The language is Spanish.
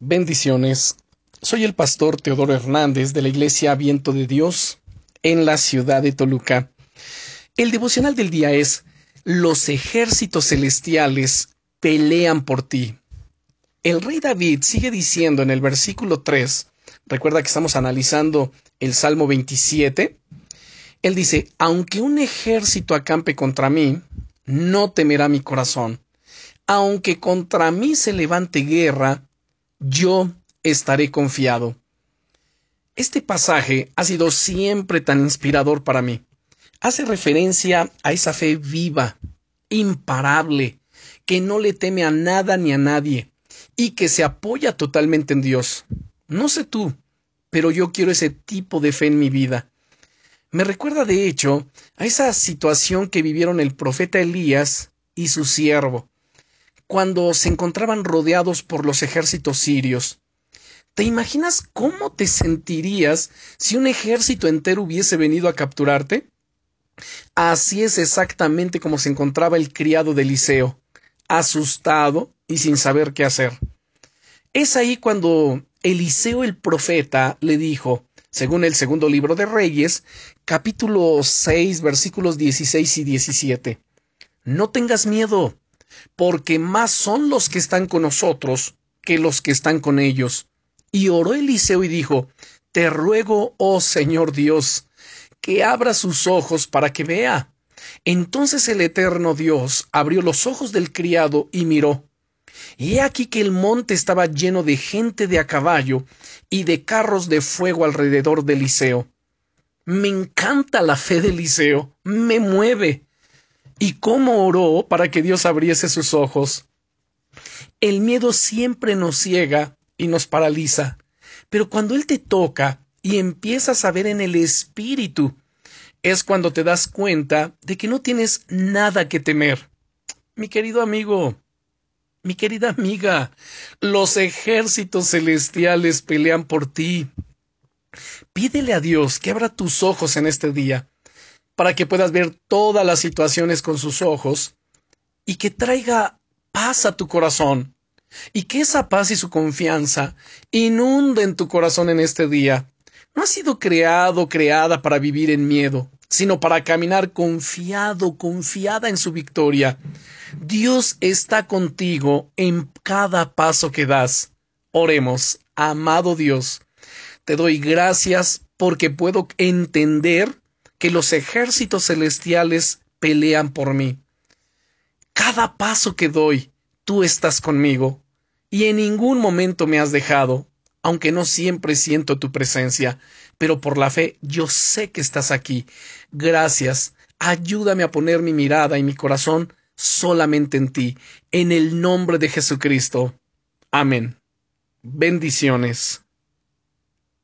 Bendiciones. Soy el pastor Teodoro Hernández de la Iglesia Viento de Dios en la ciudad de Toluca. El devocional del día es Los ejércitos celestiales pelean por ti. El rey David sigue diciendo en el versículo 3, recuerda que estamos analizando el Salmo 27, él dice, aunque un ejército acampe contra mí, no temerá mi corazón. Aunque contra mí se levante guerra, yo estaré confiado. Este pasaje ha sido siempre tan inspirador para mí. Hace referencia a esa fe viva, imparable, que no le teme a nada ni a nadie, y que se apoya totalmente en Dios. No sé tú, pero yo quiero ese tipo de fe en mi vida. Me recuerda, de hecho, a esa situación que vivieron el profeta Elías y su siervo, cuando se encontraban rodeados por los ejércitos sirios. ¿Te imaginas cómo te sentirías si un ejército entero hubiese venido a capturarte? Así es exactamente como se encontraba el criado de Eliseo, asustado y sin saber qué hacer. Es ahí cuando Eliseo el profeta le dijo, según el segundo libro de Reyes, capítulo 6, versículos 16 y 17. No tengas miedo, porque más son los que están con nosotros que los que están con ellos. Y oró Eliseo y dijo, Te ruego, oh Señor Dios, que abra sus ojos para que vea. Entonces el eterno Dios abrió los ojos del criado y miró. Y he aquí que el monte estaba lleno de gente de a caballo y de carros de fuego alrededor de Eliseo. Me encanta la fe de Eliseo, me mueve. ¿Y cómo oró para que Dios abriese sus ojos? El miedo siempre nos ciega y nos paraliza, pero cuando Él te toca y empiezas a ver en el Espíritu, es cuando te das cuenta de que no tienes nada que temer. Mi querido amigo, mi querida amiga, los ejércitos celestiales pelean por ti. Pídele a Dios que abra tus ojos en este día, para que puedas ver todas las situaciones con sus ojos y que traiga paz a tu corazón, y que esa paz y su confianza inunden tu corazón en este día. No has sido creado, creada para vivir en miedo, sino para caminar confiado, confiada en su victoria. Dios está contigo en cada paso que das. Oremos, amado Dios, te doy gracias porque puedo entender que los ejércitos celestiales pelean por mí. Cada paso que doy, tú estás conmigo, y en ningún momento me has dejado, aunque no siempre siento tu presencia, pero por la fe yo sé que estás aquí. Gracias. Ayúdame a poner mi mirada y mi corazón solamente en ti, en el nombre de Jesucristo. Amén. Bendiciones.